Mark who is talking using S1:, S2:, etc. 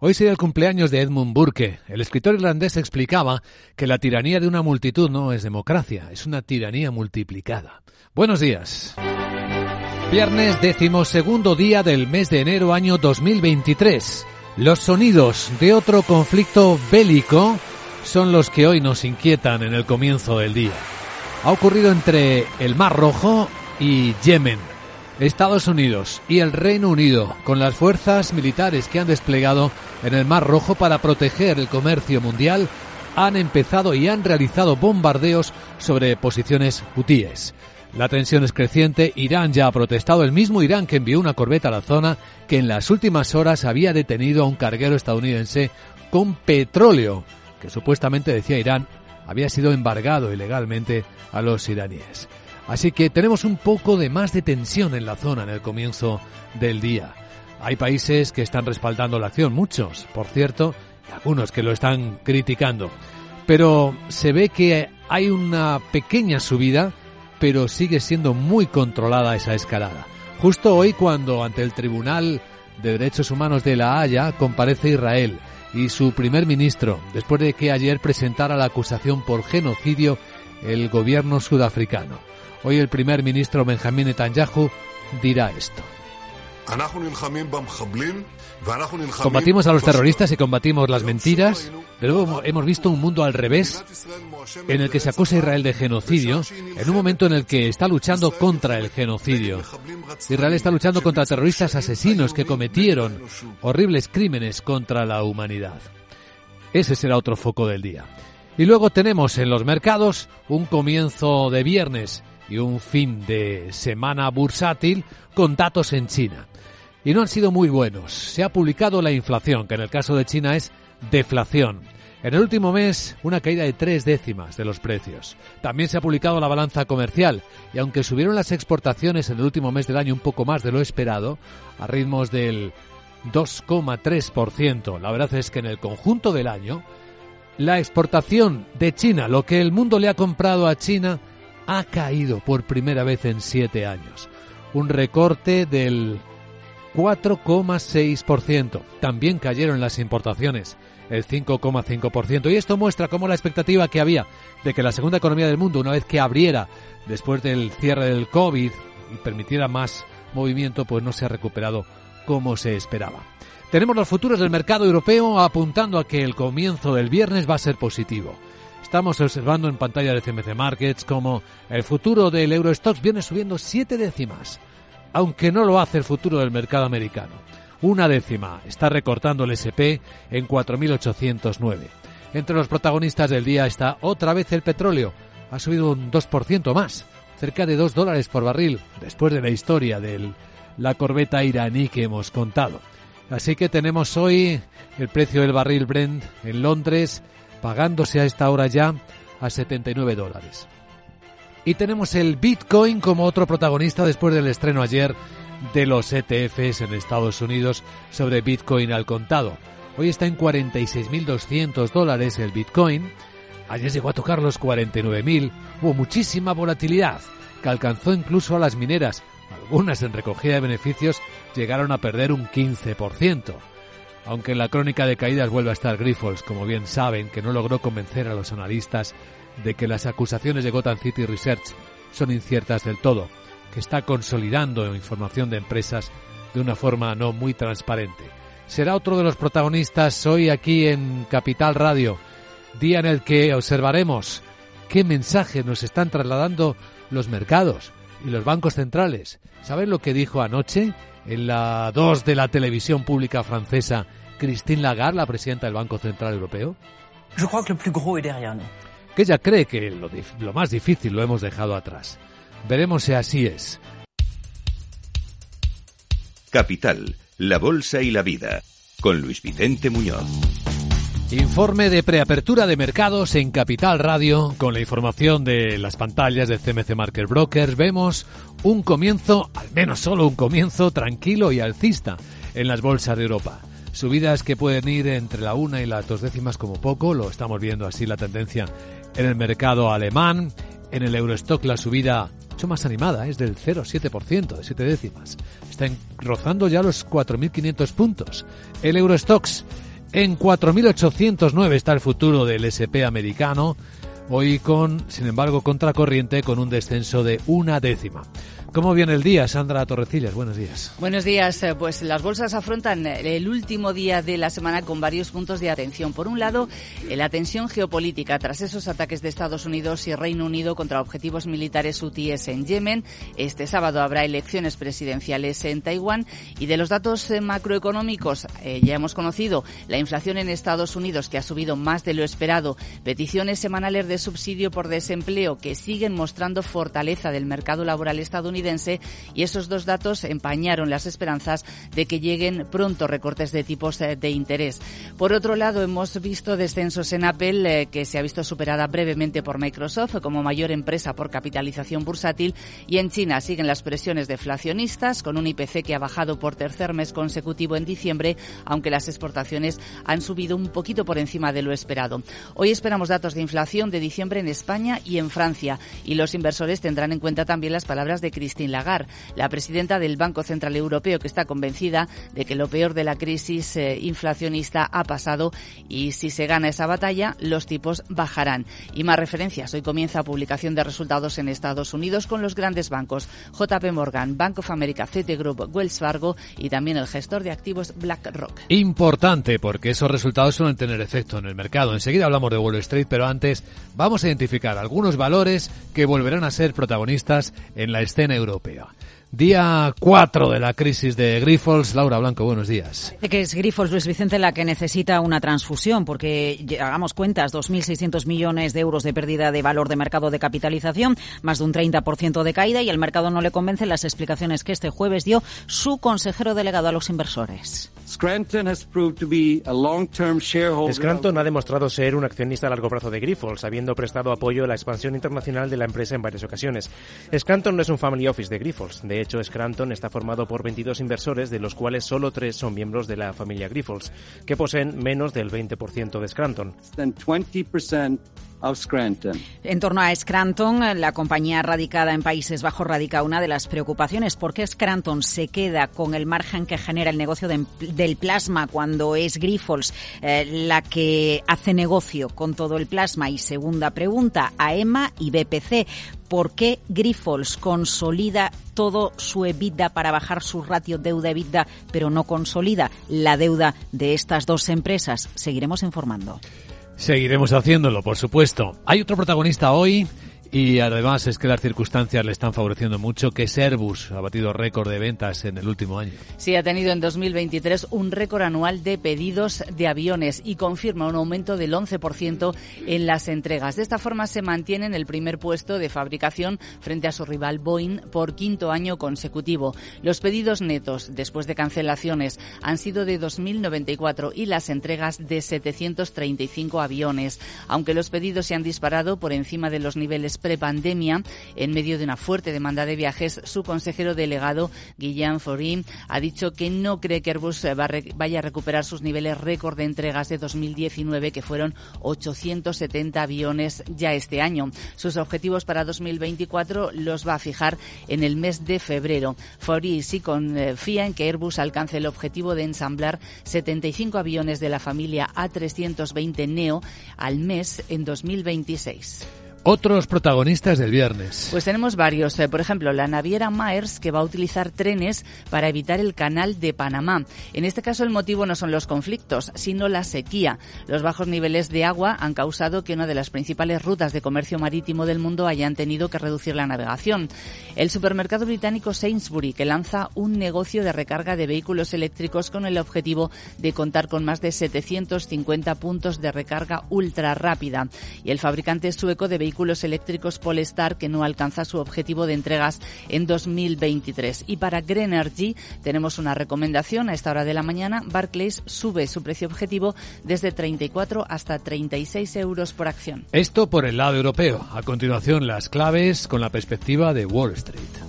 S1: Hoy sería el cumpleaños de Edmund Burke. El escritor irlandés explicaba que la tiranía de una multitud no es democracia, es una tiranía multiplicada. Buenos días. Viernes decimosegundo día del mes de enero año 2023. Los sonidos de otro conflicto bélico son los que hoy nos inquietan en el comienzo del día. Ha ocurrido entre el Mar Rojo y Yemen. Estados Unidos y el Reino Unido, con las fuerzas militares que han desplegado en el Mar Rojo para proteger el comercio mundial, han empezado y han realizado bombardeos sobre posiciones hutíes. La tensión es creciente, Irán ya ha protestado, el mismo Irán que envió una corbeta a la zona que en las últimas horas había detenido a un carguero estadounidense con petróleo, que supuestamente decía Irán había sido embargado ilegalmente a los iraníes. Así que tenemos un poco de más de tensión en la zona en el comienzo del día. Hay países que están respaldando la acción, muchos, por cierto, y algunos que lo están criticando. Pero se ve que hay una pequeña subida, pero sigue siendo muy controlada esa escalada. Justo hoy cuando ante el Tribunal de Derechos Humanos de La Haya comparece Israel y su primer ministro, después de que ayer presentara la acusación por genocidio el gobierno sudafricano. Hoy el primer ministro Benjamín Netanyahu dirá esto. Combatimos a los terroristas y combatimos las mentiras, pero hemos visto un mundo al revés en el que se acusa a Israel de genocidio, en un momento en el que está luchando contra el genocidio. Israel está luchando contra terroristas asesinos que cometieron horribles crímenes contra la humanidad. Ese será otro foco del día. Y luego tenemos en los mercados un comienzo de viernes y un fin de semana bursátil con datos en China. Y no han sido muy buenos. Se ha publicado la inflación, que en el caso de China es deflación. En el último mes, una caída de tres décimas de los precios. También se ha publicado la balanza comercial, y aunque subieron las exportaciones en el último mes del año un poco más de lo esperado, a ritmos del 2,3%, la verdad es que en el conjunto del año, la exportación de China, lo que el mundo le ha comprado a China, ha caído por primera vez en siete años. Un recorte del 4,6%. También cayeron las importaciones, el 5,5%. Y esto muestra cómo la expectativa que había de que la segunda economía del mundo, una vez que abriera después del cierre del COVID y permitiera más movimiento, pues no se ha recuperado como se esperaba. Tenemos los futuros del mercado europeo apuntando a que el comienzo del viernes va a ser positivo. Estamos observando en pantalla de CMC Markets como el futuro del Eurostox viene subiendo siete décimas, aunque no lo hace el futuro del mercado americano. Una décima está recortando el SP en 4.809. Entre los protagonistas del día está otra vez el petróleo. Ha subido un 2% más, cerca de 2 dólares por barril, después de la historia de la corbeta iraní que hemos contado. Así que tenemos hoy el precio del barril Brent en Londres pagándose a esta hora ya a 79 dólares. Y tenemos el Bitcoin como otro protagonista después del estreno ayer de los ETFs en Estados Unidos sobre Bitcoin al contado. Hoy está en 46.200 dólares el Bitcoin. Ayer llegó a tocar los 49.000. Hubo muchísima volatilidad que alcanzó incluso a las mineras. Algunas en recogida de beneficios llegaron a perder un 15% aunque en la crónica de caídas vuelve a estar Grifols, como bien saben, que no logró convencer a los analistas de que las acusaciones de Gotham City Research son inciertas del todo, que está consolidando información de empresas de una forma no muy transparente. Será otro de los protagonistas hoy aquí en Capital Radio, día en el que observaremos qué mensaje nos están trasladando los mercados y los bancos centrales. ¿Saben lo que dijo anoche en la 2 de la televisión pública francesa Christine Lagarde, la presidenta del Banco Central Europeo? Que ella cree que lo, lo más difícil lo hemos dejado atrás. Veremos si así es.
S2: Capital, la Bolsa y la Vida, con Luis Vicente Muñoz.
S1: Informe de preapertura de mercados en Capital Radio. Con la información de las pantallas de CMC Market Brokers vemos un comienzo, al menos solo un comienzo, tranquilo y alcista en las bolsas de Europa. Subidas que pueden ir entre la una y las dos décimas como poco, lo estamos viendo así la tendencia en el mercado alemán. En el Eurostock la subida mucho más animada, es del 0,7%, de 7 décimas. Está rozando ya los 4.500 puntos. El Eurostox En 4.809 está el futuro del SP americano, hoy con, sin embargo, contracorriente con un descenso de una décima. ¿Cómo viene el día, Sandra Torrecillas? Buenos días.
S3: Buenos días. Eh, pues las bolsas afrontan el último día de la semana con varios puntos de atención. Por un lado, eh, la tensión geopolítica tras esos ataques de Estados Unidos y Reino Unido contra objetivos militares hutíes en Yemen. Este sábado habrá elecciones presidenciales en Taiwán. Y de los datos eh, macroeconómicos, ya hemos conocido la inflación en Estados Unidos que ha subido más de lo esperado, peticiones semanales de subsidio por desempleo que siguen mostrando fortaleza del mercado laboral estadounidense y esos dos datos empañaron las esperanzas de que lleguen pronto recortes de tipos eh, de interés. Por otro lado, hemos visto descensos en Apple, eh, que se ha visto superada brevemente por Microsoft como mayor empresa por capitalización bursátil, y en China siguen las presiones deflacionistas, con un IPC que ha bajado por tercer mes consecutivo en diciembre, aunque las exportaciones han subido un poquito por encima de lo esperado. Hoy esperamos datos de inflación de diciembre en España y en Francia, y los inversores tendrán en cuenta también las palabras de Christine Lagarde, la presidenta del Banco Central Europeo, que está convencida de que lo peor de la crisis eh, inflacionista ha pasado y si se gana esa batalla, los tipos bajarán. Y más referencias. Hoy comienza publicación de resultados en Estados Unidos con los grandes bancos JP Morgan, Bank of America, Citigroup, Wells Fargo y también el gestor de activos BlackRock.
S1: Importante porque esos resultados suelen tener efecto en el mercado. Enseguida hablamos de Wall Street, pero antes vamos a identificar algunos valores que volverán a ser protagonistas en la escena europea. Día 4 de la crisis de Grifols. Laura Blanco, buenos días.
S4: Que es Grifols, Luis Vicente, la que necesita una transfusión, porque hagamos cuentas, 2.600 millones de euros de pérdida de valor de mercado de capitalización, más de un 30% de caída, y el mercado no le convence las explicaciones que este jueves dio su consejero delegado a los inversores.
S5: Scranton ha demostrado ser un accionista a largo plazo de Grifols, habiendo prestado apoyo a la expansión internacional de la empresa en varias ocasiones. Scranton no es un family office de Grifols. De hecho, Scranton está formado por 22 inversores, de los cuales solo tres son miembros de la familia Grifols, que poseen menos del 20% de Scranton.
S4: En torno a Scranton, la compañía radicada en Países Bajos radica una de las preocupaciones. ¿Por qué Scranton se queda con el margen que genera el negocio del plasma cuando es Grifols eh, la que hace negocio con todo el plasma? Y segunda pregunta, a EMA y BPC. ¿Por qué Grifols consolida todo su EBITDA para bajar su ratio deuda-EBITDA, pero no consolida la deuda de estas dos empresas? Seguiremos informando.
S1: Seguiremos haciéndolo, por supuesto. Hay otro protagonista hoy y además es que las circunstancias le están favoreciendo mucho, que Airbus ha batido récord de ventas en el último año.
S3: Sí, ha tenido en 2023 un récord anual de pedidos de aviones y confirma un aumento del 11% en las entregas. De esta forma se mantiene en el primer puesto de fabricación frente a su rival Boeing por quinto año consecutivo. Los pedidos netos después de cancelaciones han sido de 2.094 y las entregas de 735 aviones. Aunque los pedidos se han disparado por encima de los niveles prepandemia, en medio de una fuerte demanda de viajes, su consejero delegado, Guillaume Faury, ha dicho que no cree que Airbus vaya a recuperar sus niveles récord de entregas de 2019, que fueron 870 aviones ya este año. Sus objetivos para 2024 los va a fijar en el mes de febrero. Faury sí confía en que Airbus alcance el objetivo de ensamblar 75 aviones de la familia A320 Neo al mes en 2026.
S1: Otros protagonistas del viernes.
S3: Pues tenemos varios. Eh, por ejemplo, la naviera Maers que va a utilizar trenes para evitar el canal de Panamá. En este caso el motivo no son los conflictos, sino la sequía. Los bajos niveles de agua han causado que una de las principales rutas de comercio marítimo del mundo hayan tenido que reducir la navegación. El supermercado británico Sainsbury, que lanza un negocio de recarga de vehículos eléctricos con el objetivo de contar con más de 750 puntos de recarga ultra rápida. Y el fabricante sueco de vehículos vehículos eléctricos Polestar que no alcanza su objetivo de entregas en 2023. Y para Greenergy tenemos una recomendación a esta hora de la mañana. Barclays sube su precio objetivo desde 34 hasta 36 euros por acción.
S1: Esto por el lado europeo. A continuación las claves con la perspectiva de Wall Street.